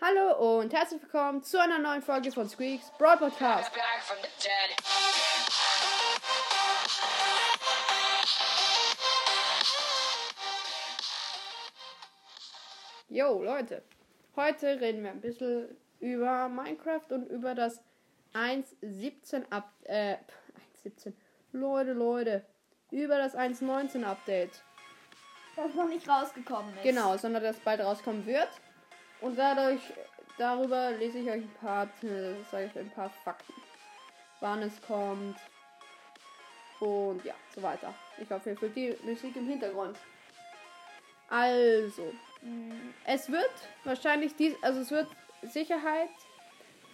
Hallo und herzlich willkommen zu einer neuen Folge von Squeaks Broad Podcast. Yo, Leute. Heute reden wir ein bisschen über Minecraft und über das 1.17 Up äh 1.17. Leute, Leute. Über das 1.19 Update. Das noch nicht rausgekommen ist. Genau, sondern das bald rauskommen wird. Und dadurch, darüber lese ich euch ein paar, sage ich ein paar Fakten. Wann es kommt. Und ja, so weiter. Ich hoffe, ihr fühlt die Musik im Hintergrund. Also, Mm, es wird wahrscheinlich dies, also es wird Sicherheit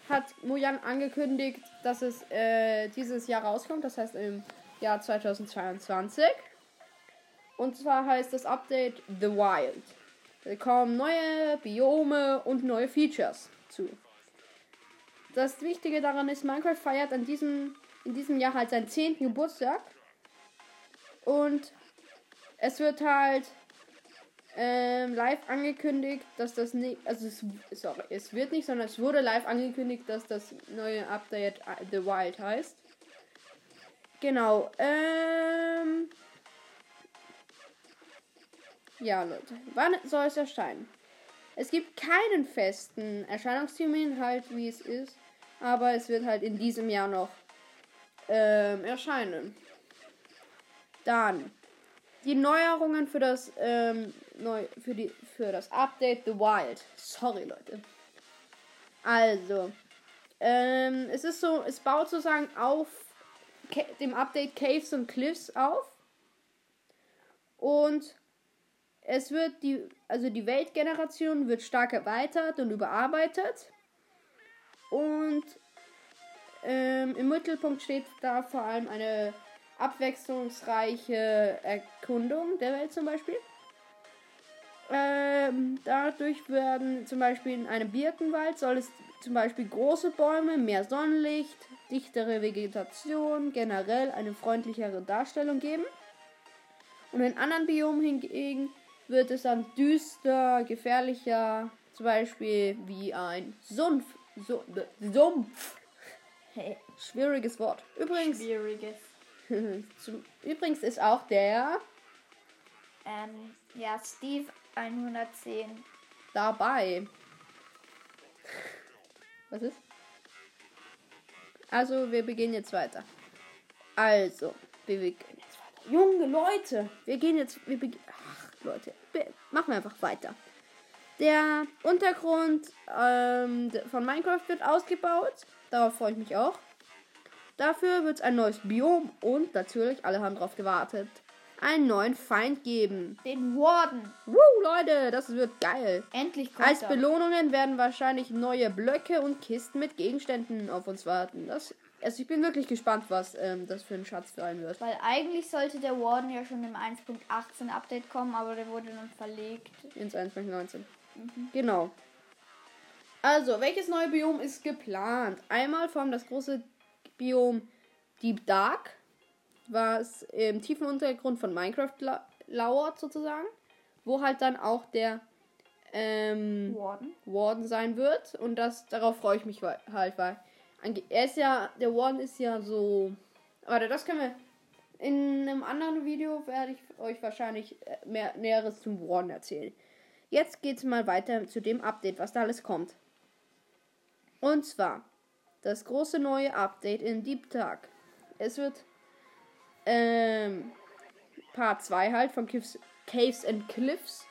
hat Mojang angekündigt, dass es äh, dieses Jahr rauskommt, das heißt im Jahr 2022. Und zwar heißt das Update The Wild. Da kommen neue Biome und neue Features zu. Das Wichtige daran ist, Minecraft feiert an diesem, in diesem Jahr halt seinen 10. Geburtstag. Und es wird halt ähm, live angekündigt, dass das nicht, also es, sorry, es wird nicht, sondern es wurde live angekündigt, dass das neue Update äh, The Wild heißt. Genau, ähm, ja, Leute, wann soll es erscheinen? Es gibt keinen festen Erscheinungstermin, halt wie es ist, aber es wird halt in diesem Jahr noch ähm, erscheinen. Dann die Neuerungen für das ähm, neu für die für das Update The Wild. Sorry Leute. Also ähm, es ist so, es baut sozusagen auf dem Update Caves und Cliffs auf und es wird die also die Weltgeneration wird stark erweitert und überarbeitet und ähm, im Mittelpunkt steht da vor allem eine abwechslungsreiche Erkundung der Welt zum Beispiel. Ähm, dadurch werden zum Beispiel in einem Birkenwald soll es zum Beispiel große Bäume, mehr Sonnenlicht, dichtere Vegetation, generell eine freundlichere Darstellung geben. Und in anderen Biomen hingegen wird es dann düster, gefährlicher, zum Beispiel wie ein Sumpf. Su Sumpf. Hey, Schwieriges Wort. Übrigens, schwieriges. zum, übrigens ist auch der Ähm, ja, Steve 110. dabei. Was ist? Also, wir beginnen jetzt weiter. Also, wir beginnen jetzt weiter. Junge Leute, wir gehen jetzt. Wir beg- Ach, Leute, wir machen wir einfach weiter. Der Untergrund ähm, von Minecraft wird ausgebaut. Darauf freue ich mich auch. Dafür wird es ein neues Biom und natürlich, alle haben drauf gewartet, einen neuen Feind geben. Den Warden. Woo, Leute, das wird geil. Endlich kommt Als. Belohnungen werden wahrscheinlich neue Blöcke und Kisten mit Gegenständen auf uns warten. Das, also ich bin wirklich gespannt, was ähm, das für ein Schatz sein wird. Weil eigentlich sollte der Warden ja schon im 1.18 Update kommen, aber der wurde dann verlegt. Ins 1.19. Genau. Also, welches neue Biom ist geplant? Einmal vom das große Biom Deep Dark, was im tiefen Untergrund von Minecraft la lauert sozusagen, wo halt dann auch der ähm, Warden. Warden sein wird und das darauf freue ich mich halt, weil er ist ja der Warden ist ja so warte, das können wir in einem anderen Video werde ich euch wahrscheinlich äh, mehr näheres zum Warden erzählen. Jetzt geht's mal weiter zu dem Update, was da alles kommt. Und zwar das große neue Update in Deep Dark. Es wird ähm, Part 2 halt von Caves, Caves and Cliffs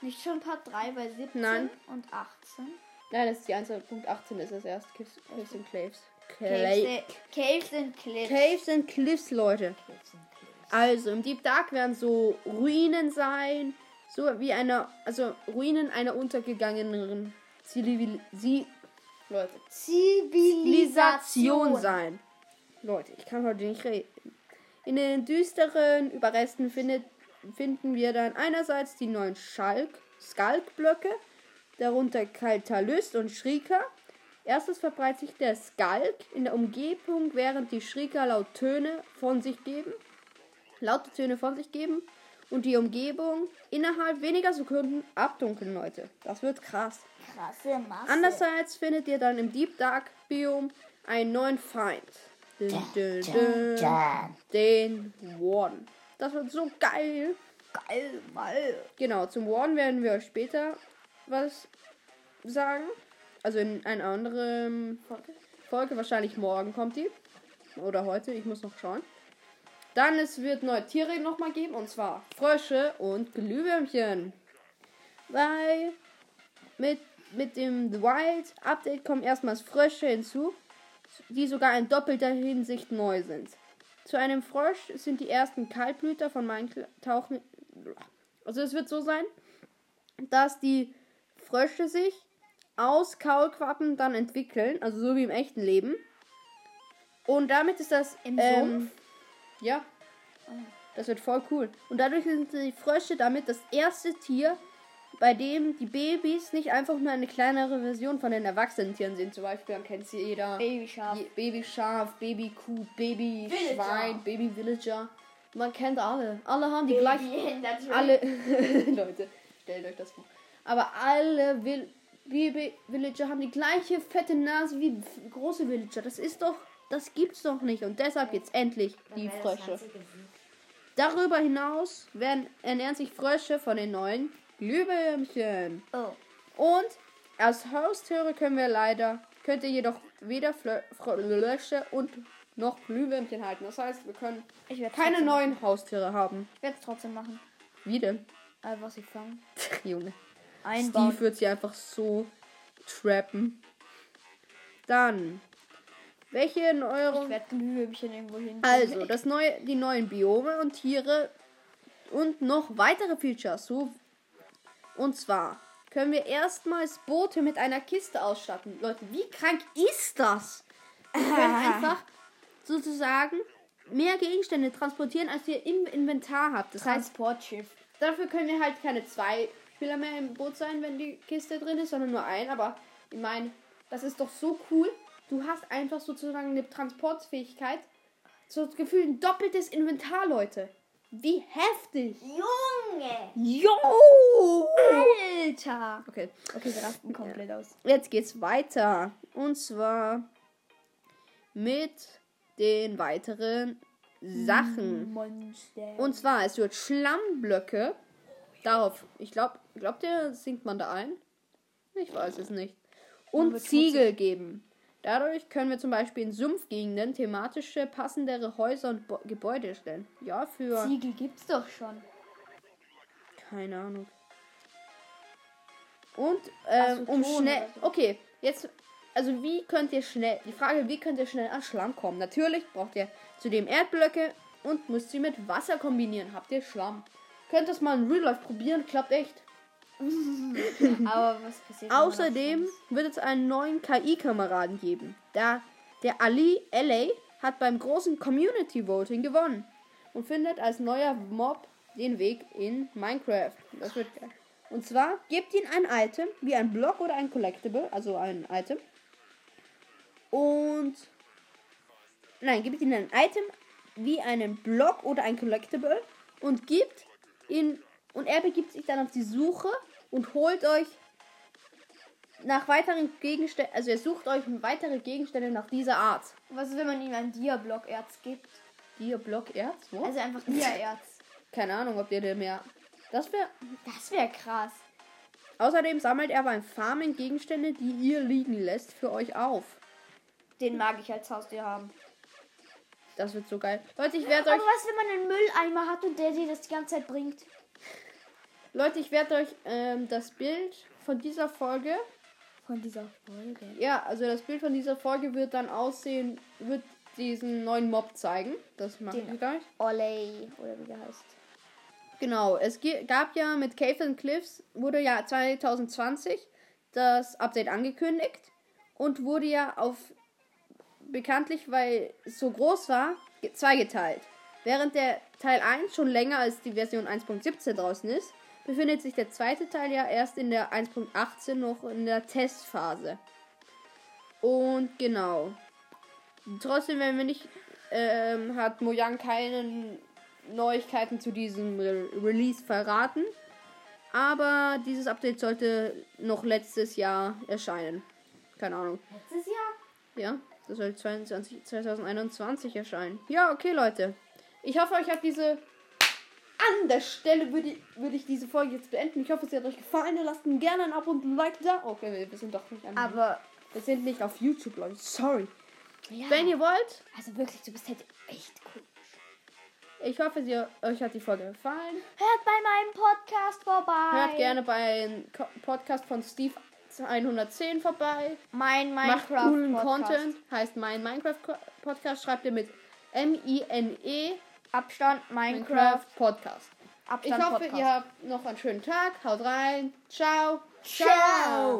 Nicht schon Part 3 bei 17 Nein. und 18. Nein, das ist die 1.18 ist das erst. Caves, Caves and Cliffs. Caves, Cla Caves and Cliffs. Caves and Cliffs, Leute. Also, im Deep Dark werden so Ruinen sein. So wie eine, also Ruinen einer untergegangenen Zivil Sie Leute, Zivilisation sein. Leute, ich kann heute nicht reden. In den düsteren Überresten findet, finden wir dann einerseits die neuen Schalk, Skalkblöcke, darunter Kaltalyst und Shrieker. Erstens verbreitet sich der Skalk in der Umgebung, während die Shrieker laut Töne von sich geben. Laute Töne von sich geben. und die Umgebung innerhalb weniger Sekunden abdunkeln, Leute. Das wird krass. Krasse Masse. Andererseits findet ihr dann im Deep Dark Biom einen neuen Feind. Dun, dun, dun, den Warden. Das wird so geil. Geil, mal. Genau, zum Warden werden wir euch später was sagen. Also in einer anderen Folge. Folge, wahrscheinlich morgen kommt die. Oder heute, ich muss noch schauen. Dann es wird neue Tiere nochmal geben, und zwar Frösche und Glühwürmchen. Weil mit, mit dem The Wild Update kommen erstmals Frösche hinzu, die sogar in doppelter Hinsicht neu sind. Zu einem Frosch sind die ersten Kaltblüter von Minecraft tauchen. Also es wird so sein, dass die Frösche sich aus Kaulquappen dann entwickeln, also so wie im echten Leben. Und damit ist das Im ähm, Sumpf? ja, das wird voll cool. Und dadurch sind die Frösche damit das erste Tier, bei dem die Babys nicht einfach nur eine kleinere Version von den erwachsenen Tieren sind. Zum Beispiel, dann kennt sie jeder. Babyschaf. Babyschaf, Babykuh, Babyschwein, Villager. Babyvillager. Man kennt alle. Alle haben die gleichen. Alle. Leute, stellt euch das vor. Aber alle Baby Villager haben die gleiche fette Nase wie große Villager. Das ist doch. Das gibt's doch nicht. Und deshalb jetzt endlich die Frösche. Darüber hinaus werden, ernähren sich Frösche von den neuen Glühwürmchen. Oh. Und als Haustiere können wir leider, könnt ihr jedoch weder Frösche und noch Glühwürmchen halten. Das heißt, wir können Ich keine neuen Haustiere haben. Ich werde es trotzdem machen. Wie denn? Einfach sie fangen. Junge. Einbauen. Steve wird sie einfach so trappen. Dann. Welche in Ich eurem. werde Glühwürmchen irgendwo hin. Also, das neue, die neuen Biome und Tiere und noch weitere Features. So, und zwar können wir erstmals Boote mit einer Kiste ausstatten. Leute, wie krank ist das? Wir können einfach sozusagen mehr Gegenstände transportieren, als ihr im Inventar habt. Das heißt, Transportschiff. Dafür können wir halt keine zwei Spieler mehr im Boot sein, wenn die Kiste drin ist, sondern nur ein. Aber ich meine, das ist doch so cool. Du hast einfach sozusagen eine Transportfähigkeit. So gefühlt ein doppeltes Inventar, Leute. Wie heftig. Junge! Jo! Alter! Okay, Okay, wir rasten komplett aus. jetzt geht's weiter. Und zwar mit den weiteren Sachen. Monster. Und zwar, es wird Schlammblöcke. Darauf, ich glaube, glaubt ihr, sinkt man da ein? Ich weiß es nicht. Und Ziegel geben. Dadurch können wir zum Beispiel in Sumpfgegenden thematische, passendere Häuser und Bo Gebäude stellen. Ja, für. Ziegel gibt's doch schon. Keine Ahnung. Und ähm, Ach so, um schnell. so. Okay, jetzt. Also wie könnt ihr schnell. Die Frage, wie könnt ihr schnell an Schlamm kommen? Natürlich braucht ihr zudem Erdblöcke und müsst sie mit Wasser kombinieren. Habt ihr Schlamm? Könnt das mal in Real Life probieren, klappt echt. Aber was passiert? Außerdem wird es einen neuen KI-Kameraden geben. Da der Ali LA hat beim großen Community Voting gewonnen und findet als neuer Mob den Weg in Minecraft. Das wird geil. Und zwar gebt ihm ein Item, wie ein Block oder ein Collectible, also ein Item. Und nein, gebt ihm ein Item wie einen Block oder ein Collectible und gibt ihn und er begibt sich dann auf die Suche und holt euch nach weiteren Gegenständen, also er sucht euch weitere Gegenstände nach dieser Art. Was ist, wenn man ihm ein Dia-Block-Erz gibt? Dir Block Erz? Wo? Also einfach Dia-Erz. Keine Ahnung, ob der der mehr. Das wäre. Das wäre krass. Außerdem sammelt er beim Farmen Gegenstände, die ihr liegen lässt, für euch auf. Den mag ich als Haustier haben. Das wird so geil. Leute, ich werde Aber euch. was, wenn man einen Mülleimer hat und der dir das die ganze Zeit bringt? Leute, ich werde euch ähm, das Bild von dieser Folge. Von dieser Folge. Ja, also das Bild von dieser Folge wird dann aussehen, wird diesen neuen Mob zeigen. Das mache Den- ich gleich. Olay, oder wie der heißt. Genau, es gab ja mit Cave and Cliffs, wurde ja 2020 das Update angekündigt und wurde ja auf bekanntlich, weil es so groß war, ge- zweigeteilt. Während der Teil 1 schon länger als die Version 1.17 draußen ist, befindet sich der zweite Teil ja erst in der 1.18 noch in der Testphase. Und genau. Trotzdem, wenn wir nicht, ähm, hat Mojang keinen Neuigkeiten zu diesem Re Release verraten. Aber dieses Update sollte noch letztes Jahr erscheinen. Keine Ahnung. Letztes Jahr? Ja, das soll 22, 2021 erscheinen. Ja, okay, Leute. Ich hoffe, euch hat diese. An der Stelle würde ich, würde ich diese Folge jetzt beenden. Ich hoffe, es hat euch gefallen. Lasst mir gerne ein Abo und ein Like da. Okay, wir- sind doch nicht an. Aber, wir sind nicht auf YouTube, Leute. Sorry. ja. Wenn ihr wollt, also wirklich, du bist halt echt cool. ich hoffe, sie, euch hat die Folge gefallen. Hört bei meinem Podcast vorbei. Hört gerne beim Ko- Podcast von Steve 110 vorbei. Mein Macht Minecraft coolen Podcast. Content. Heißt mein Minecraft Podcast. Schreibt ihr mit M-I-N-E Abstand Minecraft Minecraft. Podcast. Ich Abstand hoffe, Podcast. ihr habt noch einen schönen Tag. Haut rein. Ciao. Ciao.